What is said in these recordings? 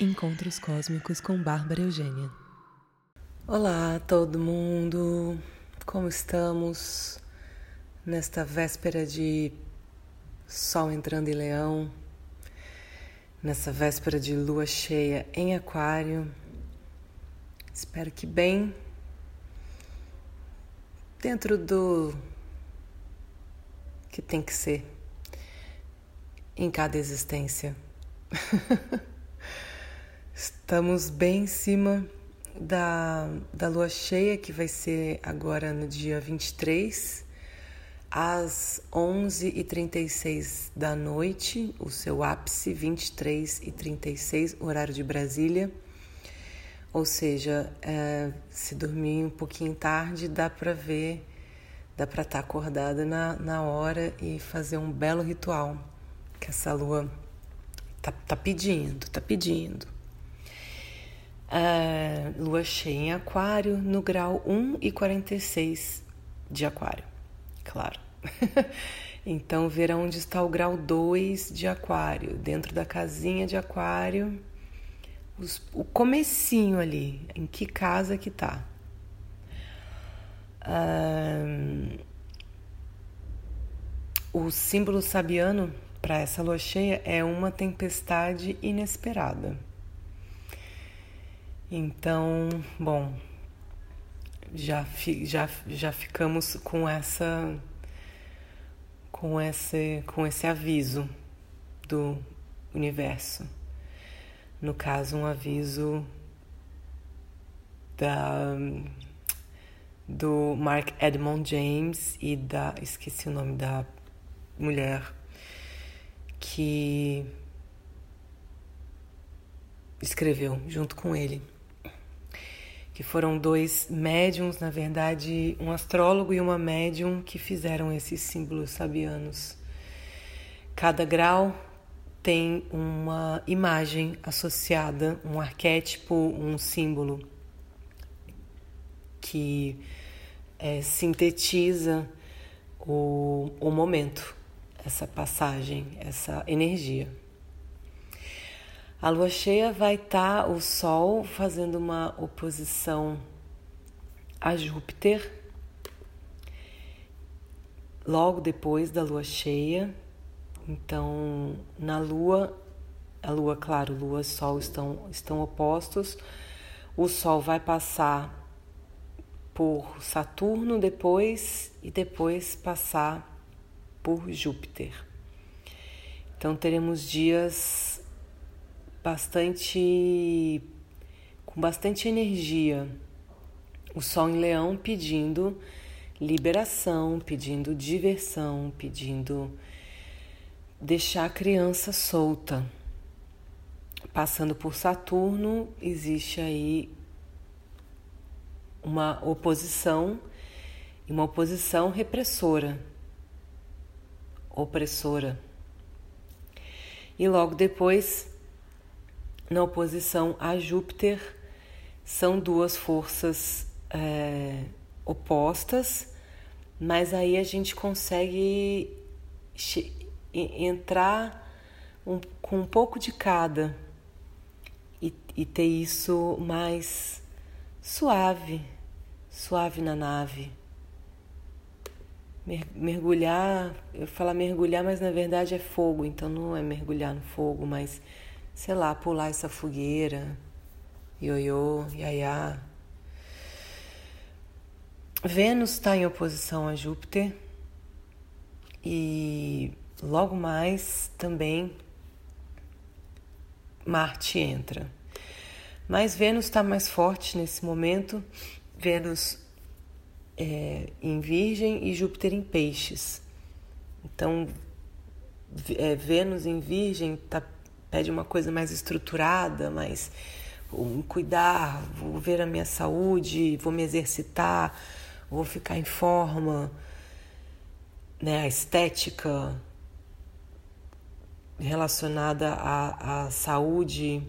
Encontros Cósmicos com Bárbara Eugênia. Olá, todo mundo! Como estamos nesta véspera de Sol entrando em Leão, nessa véspera de Lua cheia em Aquário? Espero que bem, dentro do que tem que ser em cada existência. Estamos bem em cima da, da lua cheia, que vai ser agora no dia 23, às 11h36 da noite, o seu ápice, 23h36, horário de Brasília. Ou seja, é, se dormir um pouquinho tarde, dá para ver, dá para estar tá acordada na, na hora e fazer um belo ritual que essa lua tá, tá pedindo, tá pedindo. Lua cheia em Aquário, no grau 1 e 46 de Aquário, claro. então, verá onde está o grau 2 de Aquário, dentro da casinha de Aquário, os, o comecinho ali, em que casa que tá. O símbolo sabiano para essa lua cheia é uma tempestade inesperada. Então, bom, já, já, já ficamos com essa com esse com esse aviso do universo. No caso, um aviso da do Mark Edmond James e da esqueci o nome da mulher que escreveu junto com ele que foram dois médiums, na verdade, um astrólogo e uma médium que fizeram esses símbolos sabianos. Cada grau tem uma imagem associada, um arquétipo, um símbolo que é, sintetiza o, o momento, essa passagem, essa energia. A lua cheia vai estar tá, o Sol fazendo uma oposição a Júpiter logo depois da lua cheia. Então, na lua, a lua, claro, lua e sol estão, estão opostos. O sol vai passar por Saturno depois e depois passar por Júpiter. Então, teremos dias bastante com bastante energia. O sol em leão pedindo liberação, pedindo diversão, pedindo deixar a criança solta. Passando por Saturno, existe aí uma oposição uma oposição repressora, opressora. E logo depois na oposição a Júpiter, são duas forças é, opostas, mas aí a gente consegue entrar um, com um pouco de cada e, e ter isso mais suave, suave na nave. Mergulhar, eu falo mergulhar, mas na verdade é fogo, então não é mergulhar no fogo, mas sei lá, pular essa fogueira, ioiô, iaiá. Vênus está em oposição a Júpiter e logo mais também Marte entra. Mas Vênus está mais forte nesse momento. Vênus é, em Virgem e Júpiter em Peixes. Então, é, Vênus em Virgem está pede uma coisa mais estruturada, mais um cuidar, vou ver a minha saúde, vou me exercitar, vou ficar em forma, né? A estética relacionada à, à saúde,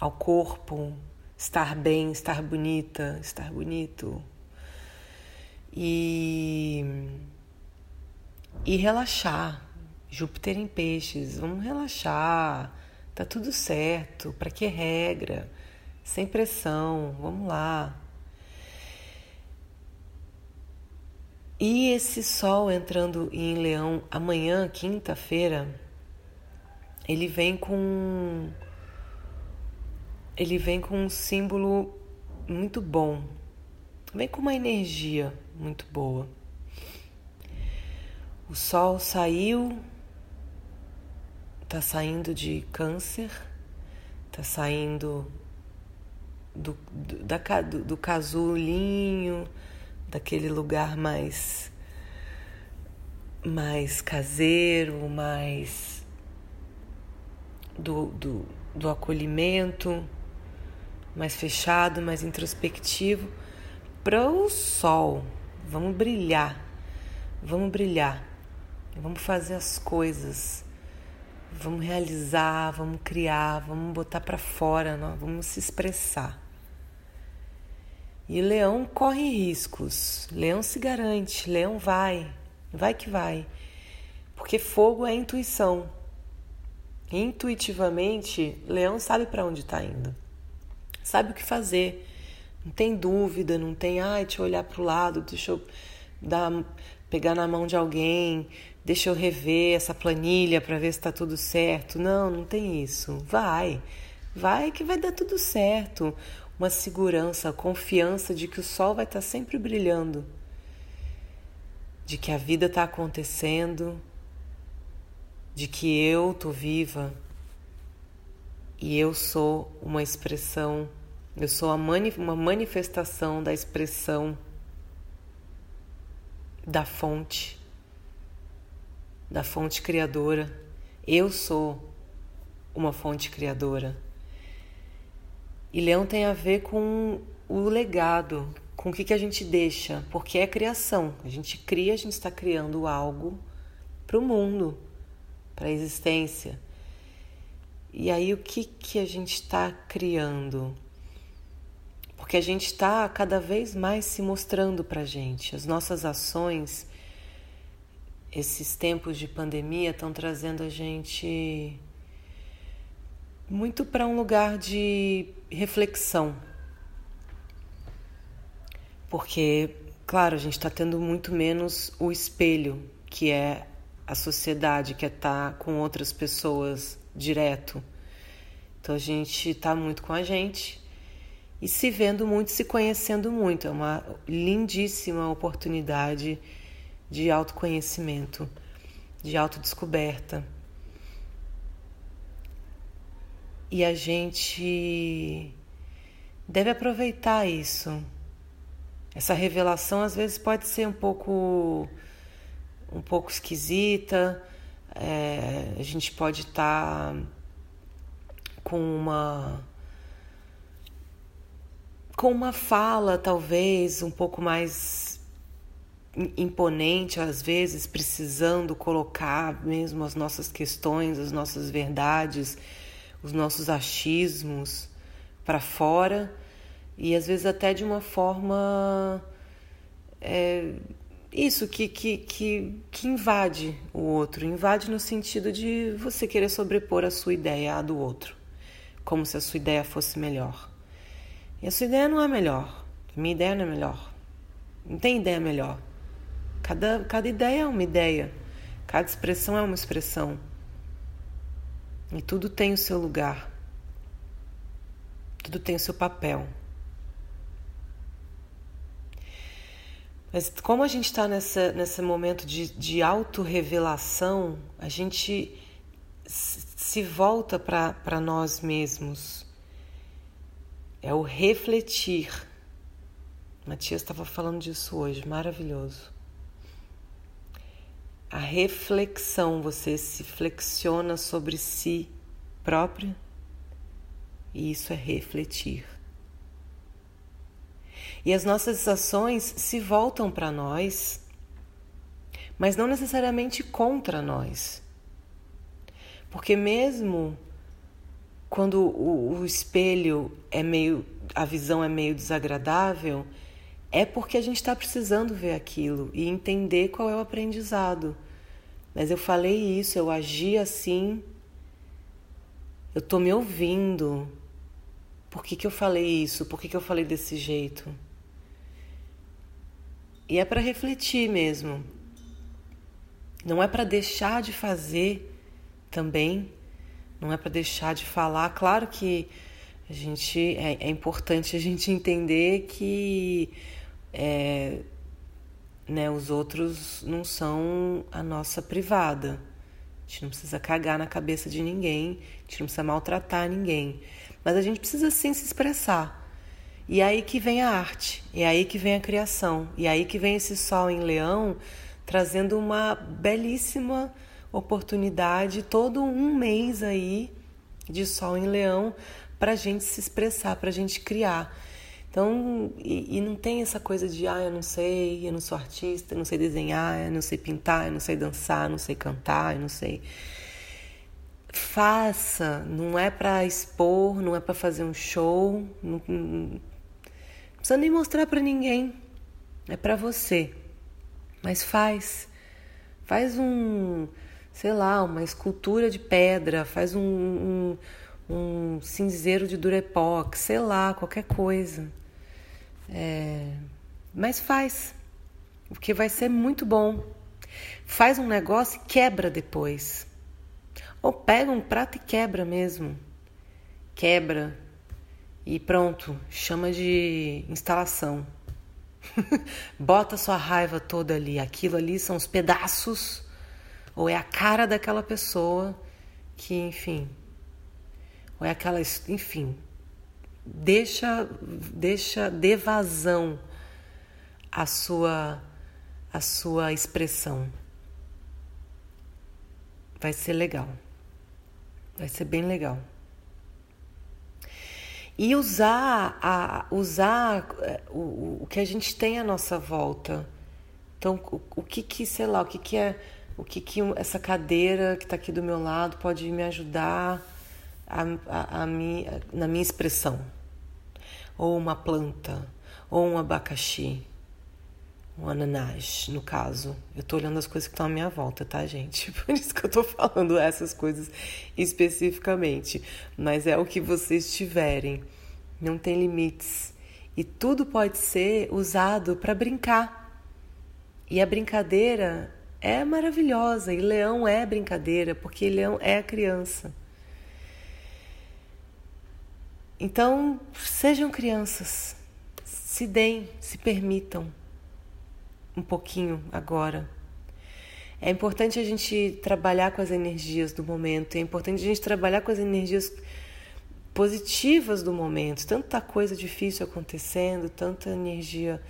ao corpo, estar bem, estar bonita, estar bonito. E, e relaxar, Júpiter em peixes, vamos relaxar, Tá tudo certo. Para que regra? Sem pressão. Vamos lá. E esse sol entrando em Leão amanhã, quinta-feira, ele vem com ele vem com um símbolo muito bom. Vem com uma energia muito boa. O sol saiu, tá saindo de câncer, tá saindo do, do, da, do, do casulinho, daquele lugar mais mais caseiro, mais do, do, do acolhimento, mais fechado, mais introspectivo, para o sol. Vamos brilhar, vamos brilhar, vamos fazer as coisas, vamos realizar, vamos criar, vamos botar para fora, vamos se expressar. E leão corre riscos, leão se garante, leão vai, vai que vai. Porque fogo é intuição. Intuitivamente, leão sabe para onde está indo, sabe o que fazer, não tem dúvida, não tem, ai, deixa eu olhar para o lado, deixa eu dar, pegar na mão de alguém, deixa eu rever essa planilha para ver se está tudo certo. Não, não tem isso. Vai, vai que vai dar tudo certo. Uma segurança, confiança de que o sol vai estar sempre brilhando, de que a vida está acontecendo, de que eu estou viva. E eu sou uma expressão, eu sou uma manifestação da expressão da fonte, da fonte criadora. Eu sou uma fonte criadora. E leão tem a ver com o legado, com o que, que a gente deixa, porque é criação. A gente cria, a gente está criando algo para o mundo, para a existência. E aí o que, que a gente está criando? Porque a gente está cada vez mais se mostrando para a gente. As nossas ações, esses tempos de pandemia, estão trazendo a gente muito para um lugar de reflexão. Porque, claro, a gente está tendo muito menos o espelho, que é a sociedade, que é estar tá com outras pessoas direto. Então a gente está muito com a gente e se vendo muito, se conhecendo muito. É uma lindíssima oportunidade de autoconhecimento, de autodescoberta. E a gente deve aproveitar isso. Essa revelação às vezes pode ser um pouco um pouco esquisita. É, a gente pode estar tá com uma com uma fala talvez um pouco mais imponente às vezes precisando colocar mesmo as nossas questões, as nossas verdades os nossos achismos para fora e às vezes até de uma forma é, isso que, que, que, que invade o outro, invade no sentido de você querer sobrepor a sua ideia à do outro, como se a sua ideia fosse melhor. E a sua ideia não é melhor, minha ideia não é melhor, não tem ideia melhor. Cada, cada ideia é uma ideia, cada expressão é uma expressão. E tudo tem o seu lugar, tudo tem o seu papel. Mas como a gente está nesse momento de, de autorrevelação, a gente se volta para nós mesmos. É o refletir. Matias estava falando disso hoje, maravilhoso a reflexão, você se flexiona sobre si próprio e isso é refletir. E as nossas ações se voltam para nós, mas não necessariamente contra nós. Porque mesmo quando o, o espelho é meio, a visão é meio desagradável, é porque a gente está precisando ver aquilo e entender qual é o aprendizado. Mas eu falei isso, eu agi assim, Eu tô me ouvindo. Por que, que eu falei isso? Por que, que eu falei desse jeito? E é para refletir mesmo. Não é para deixar de fazer também. Não é para deixar de falar. Claro que a gente é, é importante a gente entender que é, né, os outros não são a nossa privada. A gente não precisa cagar na cabeça de ninguém, a gente não precisa maltratar ninguém. Mas a gente precisa sim se expressar. E aí que vem a arte, é aí que vem a criação, e aí que vem esse sol em leão trazendo uma belíssima oportunidade, todo um mês aí de sol em leão para a gente se expressar, para a gente criar. Então, e, e, não tem essa coisa de, ah, eu não sei, eu não sou artista, eu não sei desenhar, eu não sei pintar, eu não sei dançar, eu não sei cantar, eu não sei. Faça, não é para expor, não é para fazer um show, não, não precisa nem mostrar para ninguém, é para você. Mas faz, faz um, sei lá, uma escultura de pedra, faz um, um um cinzeiro de durepox, sei lá, qualquer coisa. É... Mas faz, porque vai ser muito bom. Faz um negócio e quebra depois. Ou pega um prato e quebra mesmo. Quebra e pronto, chama de instalação. Bota sua raiva toda ali. Aquilo ali são os pedaços, ou é a cara daquela pessoa que, enfim, ou é aquela, enfim, deixa, deixa de vazão a sua, a sua expressão. Vai ser legal. Vai ser bem legal. E usar, a, usar é, o, o que a gente tem à nossa volta. Então, o, o que que, sei lá, o que que é, o que que essa cadeira que está aqui do meu lado pode me ajudar a, a, a na minha expressão. Ou uma planta, ou um abacaxi, um ananás, no caso. Eu tô olhando as coisas que estão à minha volta, tá, gente? Por isso que eu tô falando essas coisas especificamente. Mas é o que vocês tiverem. Não tem limites. E tudo pode ser usado para brincar. E a brincadeira é maravilhosa. E leão é brincadeira, porque leão é a criança. Então, sejam crianças, se deem, se permitam um pouquinho agora. É importante a gente trabalhar com as energias do momento, é importante a gente trabalhar com as energias positivas do momento. Tanta coisa difícil acontecendo, tanta energia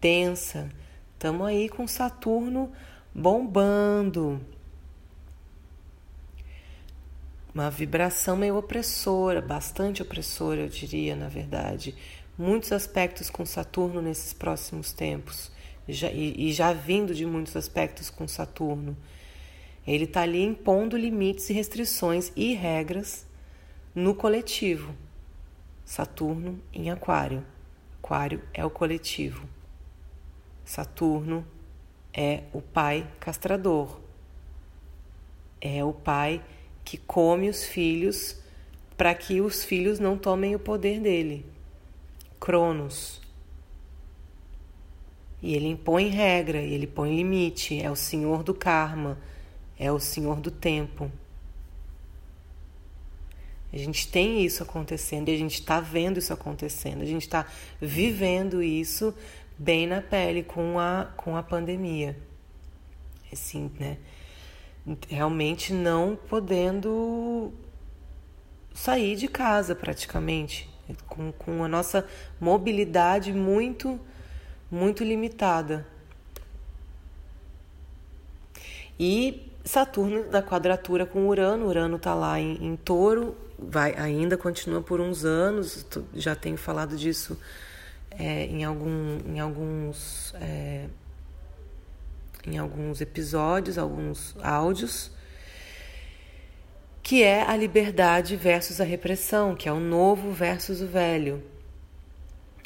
densa. Estamos aí com Saturno bombando uma vibração meio opressora, bastante opressora, eu diria, na verdade. Muitos aspectos com Saturno nesses próximos tempos, já, e, e já vindo de muitos aspectos com Saturno. Ele está ali impondo limites e restrições e regras no coletivo. Saturno em Aquário. Aquário é o coletivo. Saturno é o pai castrador. É o pai que come os filhos para que os filhos não tomem o poder dele. Cronos. E ele impõe regra, ele põe limite, é o senhor do karma, é o senhor do tempo. A gente tem isso acontecendo e a gente está vendo isso acontecendo, a gente está vivendo isso bem na pele com a, com a pandemia. Assim, né? Realmente não podendo sair de casa praticamente, com, com a nossa mobilidade muito, muito limitada. E Saturno na quadratura com Urano, Urano está lá em, em touro, vai ainda continua por uns anos, já tenho falado disso é, em, algum, em alguns é, em alguns episódios, alguns áudios, que é a liberdade versus a repressão, que é o novo versus o velho.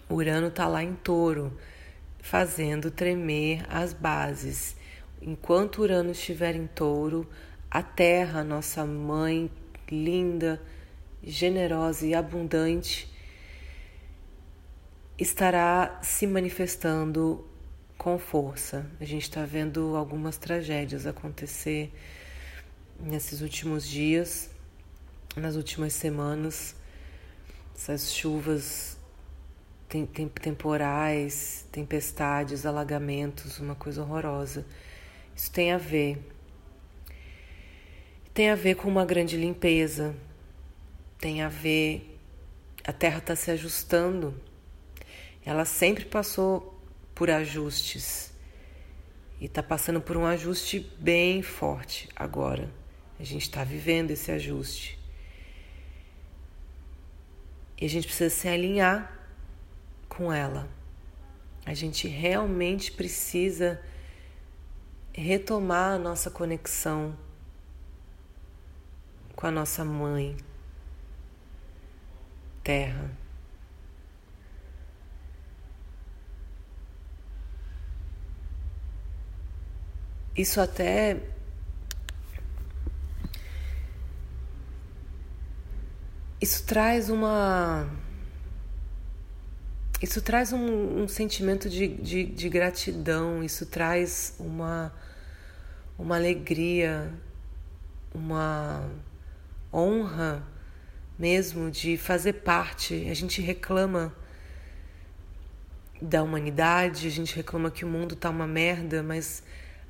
Urano está lá em touro, fazendo tremer as bases. Enquanto Urano estiver em touro, a Terra, nossa mãe linda, generosa e abundante estará se manifestando com força. A gente está vendo algumas tragédias acontecer nesses últimos dias, nas últimas semanas. Essas chuvas tem, tem, temporais, tempestades, alagamentos, uma coisa horrorosa. Isso tem a ver. Tem a ver com uma grande limpeza, tem a ver. A Terra está se ajustando. Ela sempre passou por ajustes e está passando por um ajuste bem forte agora. A gente está vivendo esse ajuste. E a gente precisa se alinhar com ela. A gente realmente precisa retomar a nossa conexão com a nossa mãe, terra. Isso até isso traz uma isso traz um, um sentimento de, de, de, gratidão, isso traz uma, uma alegria, uma honra mesmo de fazer parte. A gente reclama da humanidade, a gente reclama que o mundo tá uma merda, mas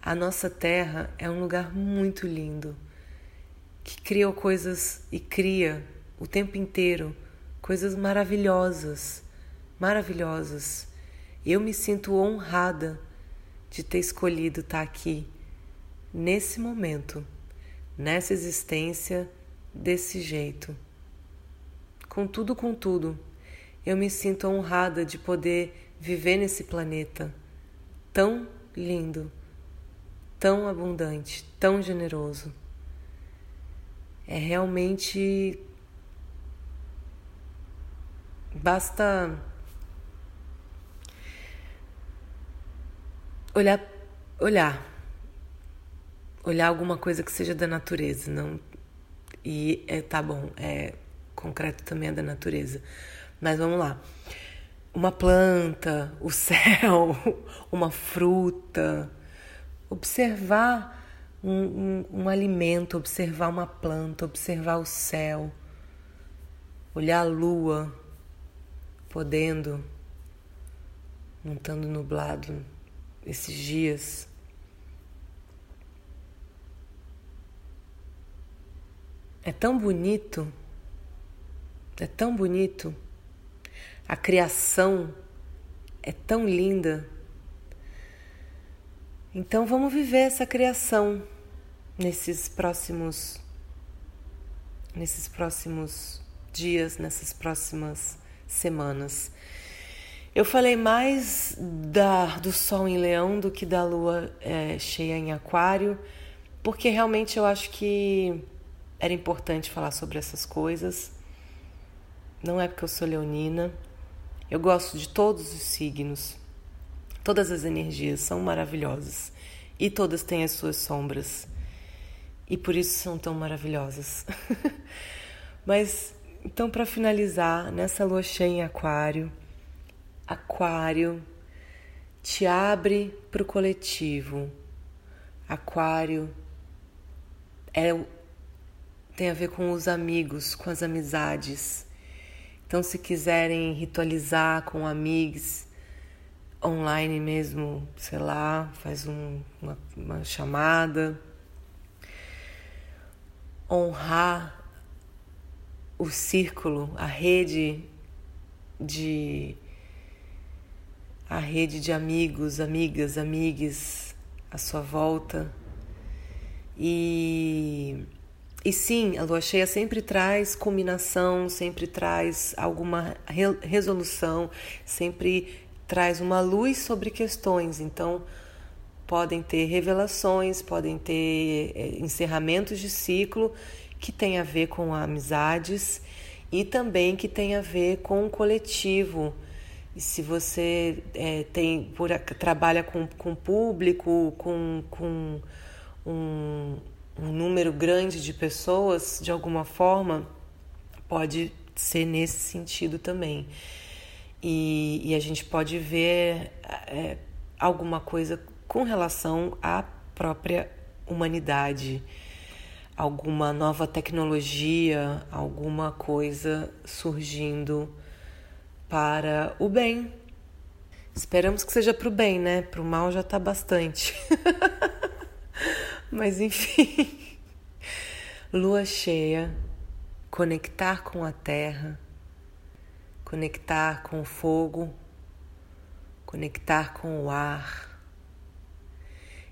a nossa terra é um lugar muito lindo que criou coisas e cria o tempo inteiro coisas maravilhosas maravilhosas. Eu me sinto honrada de ter escolhido estar aqui, nesse momento, nessa existência, desse jeito. Com tudo, com tudo, eu me sinto honrada de poder viver nesse planeta tão lindo, tão abundante, tão generoso. É realmente. Basta olhar, olhar, olhar alguma coisa que seja da natureza, não e é, tá bom, é concreto também é da natureza, mas vamos lá, uma planta, o céu, uma fruta, observar um, um, um alimento, observar uma planta, observar o céu, olhar a lua, podendo, não estando nublado esses dias. É tão bonito, é tão bonito. A criação é tão linda. Então vamos viver essa criação nesses próximos nesses próximos dias, nessas próximas semanas. Eu falei mais da, do Sol em Leão do que da Lua é, cheia em Aquário, porque realmente eu acho que era importante falar sobre essas coisas. Não é porque eu sou leonina. Eu gosto de todos os signos. Todas as energias são maravilhosas e todas têm as suas sombras. E por isso são tão maravilhosas. Mas então para finalizar, nessa lua cheia em Aquário, Aquário te abre para o coletivo. Aquário é, tem a ver com os amigos, com as amizades. Então, se quiserem ritualizar com amigos online mesmo, sei lá, faz um, uma, uma chamada. Honrar o círculo, a rede de a rede de amigos, amigas, amigues à sua volta. E, e sim, a lua cheia sempre traz culminação, sempre traz alguma resolução, sempre traz uma luz sobre questões. Então, podem ter revelações, podem ter é, encerramentos de ciclo que tem a ver com amizades e também que tem a ver com o coletivo e se você é, tem por, trabalha com, com público, com, com um, um número grande de pessoas, de alguma forma, pode ser nesse sentido também. E, e a gente pode ver é, alguma coisa com relação à própria humanidade, alguma nova tecnologia, alguma coisa surgindo para o bem. Esperamos que seja para o bem, né? Para o mal já está bastante. Mas enfim. Lua cheia, conectar com a terra, conectar com o fogo, conectar com o ar.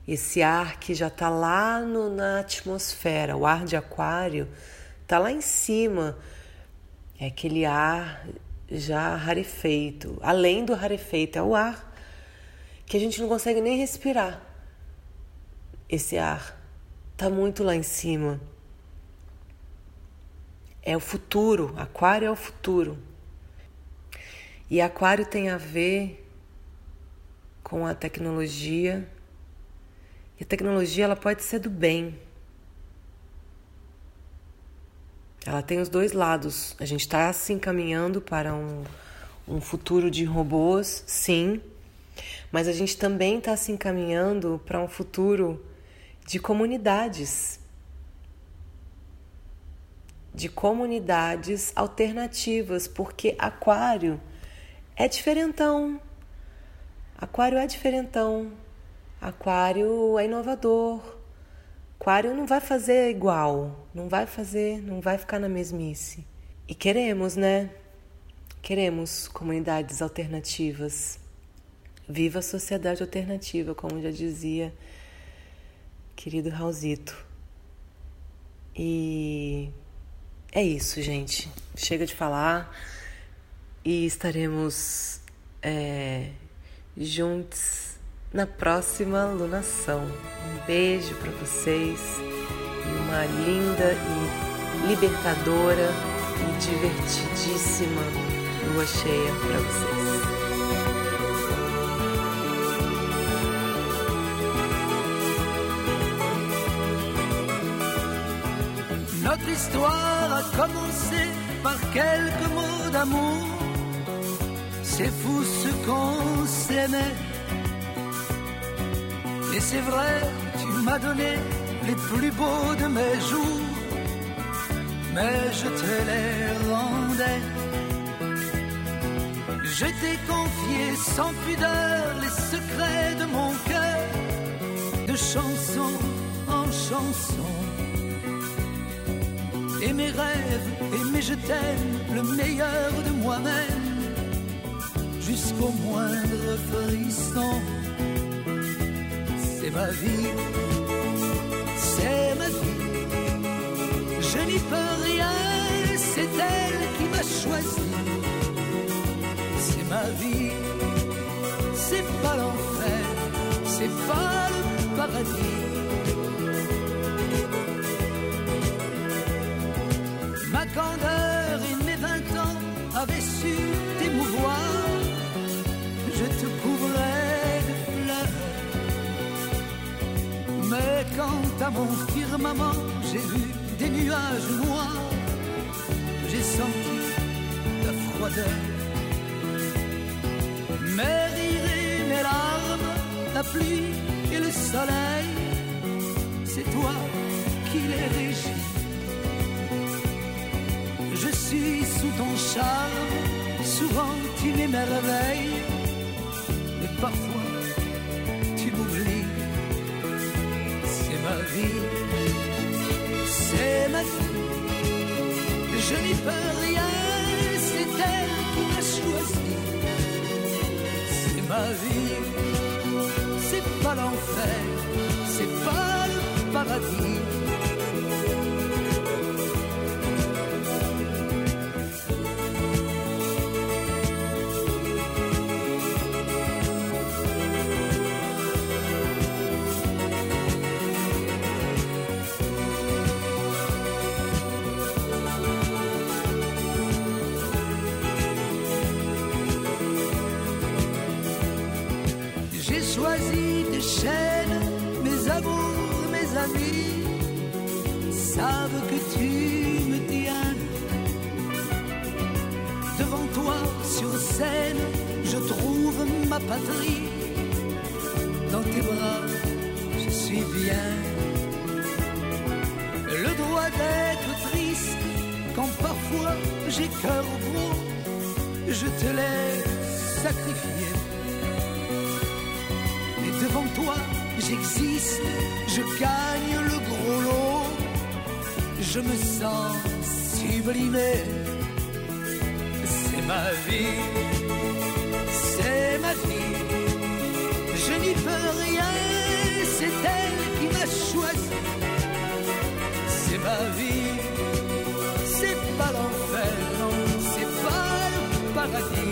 Esse ar que já está lá no, na atmosfera, o ar de aquário está lá em cima. É aquele ar já rarefeito, além do rarefeito, é o ar que a gente não consegue nem respirar. Esse ar está muito lá em cima. É o futuro, aquário é o futuro. E aquário tem a ver com a tecnologia. E a tecnologia ela pode ser do bem. Ela tem os dois lados. A gente está se encaminhando para um, um futuro de robôs, sim, mas a gente também está se encaminhando para um futuro de comunidades de comunidades alternativas, porque aquário é diferentão. Aquário é diferentão. Aquário é inovador. Aquário não vai fazer igual, não vai fazer, não vai ficar na mesmice. E queremos, né? Queremos comunidades alternativas. Viva a sociedade alternativa, como já dizia querido Raulzito. E é isso, gente. Chega de falar e estaremos é, juntos na próxima lunação. Um beijo para vocês e uma linda e libertadora e divertidíssima lua cheia para vocês. Notre histoire a commencé par quelques mots d'amour. C'est fou ce qu'on s'aimait. Et c'est vrai, tu m'as donné les plus beaux de mes jours. Mais je te les rendais. Je t'ai confié sans pudeur les secrets de mon cœur, de chanson en chanson et mes rêves, et mes je t'aime, le meilleur de moi-même, jusqu'au moindre frisson. C'est ma vie, c'est ma vie, je n'y peux rien, c'est elle qui m'a choisi. C'est ma vie, c'est pas l'enfer, c'est pas le paradis. Ma candeur mon firmament j'ai vu des nuages noirs, j'ai senti ta froideur. Mes rires mes larmes, la pluie et le soleil, c'est toi qui les régis. Je suis sous ton charme, souvent tu m'émerveilles, mais parfois je n'y peux rien, c'est elle qui m'a choisi. C'est ma vie, c'est pas l'enfer, c'est pas le paradis. Que tu me tiens. scène, je trouve ma patrie. Dans tes bras, je suis bien. Le droit d'être triste quand parfois j'ai cœur gros, je te laisse sacrifié. Et devant toi, j'existe, je gagne le je me sens sublimé. C'est ma vie, c'est ma vie, je n'y peux rien, c'est elle qui m'a choisi. C'est ma vie, c'est pas l'enfer, non, c'est pas le paradis.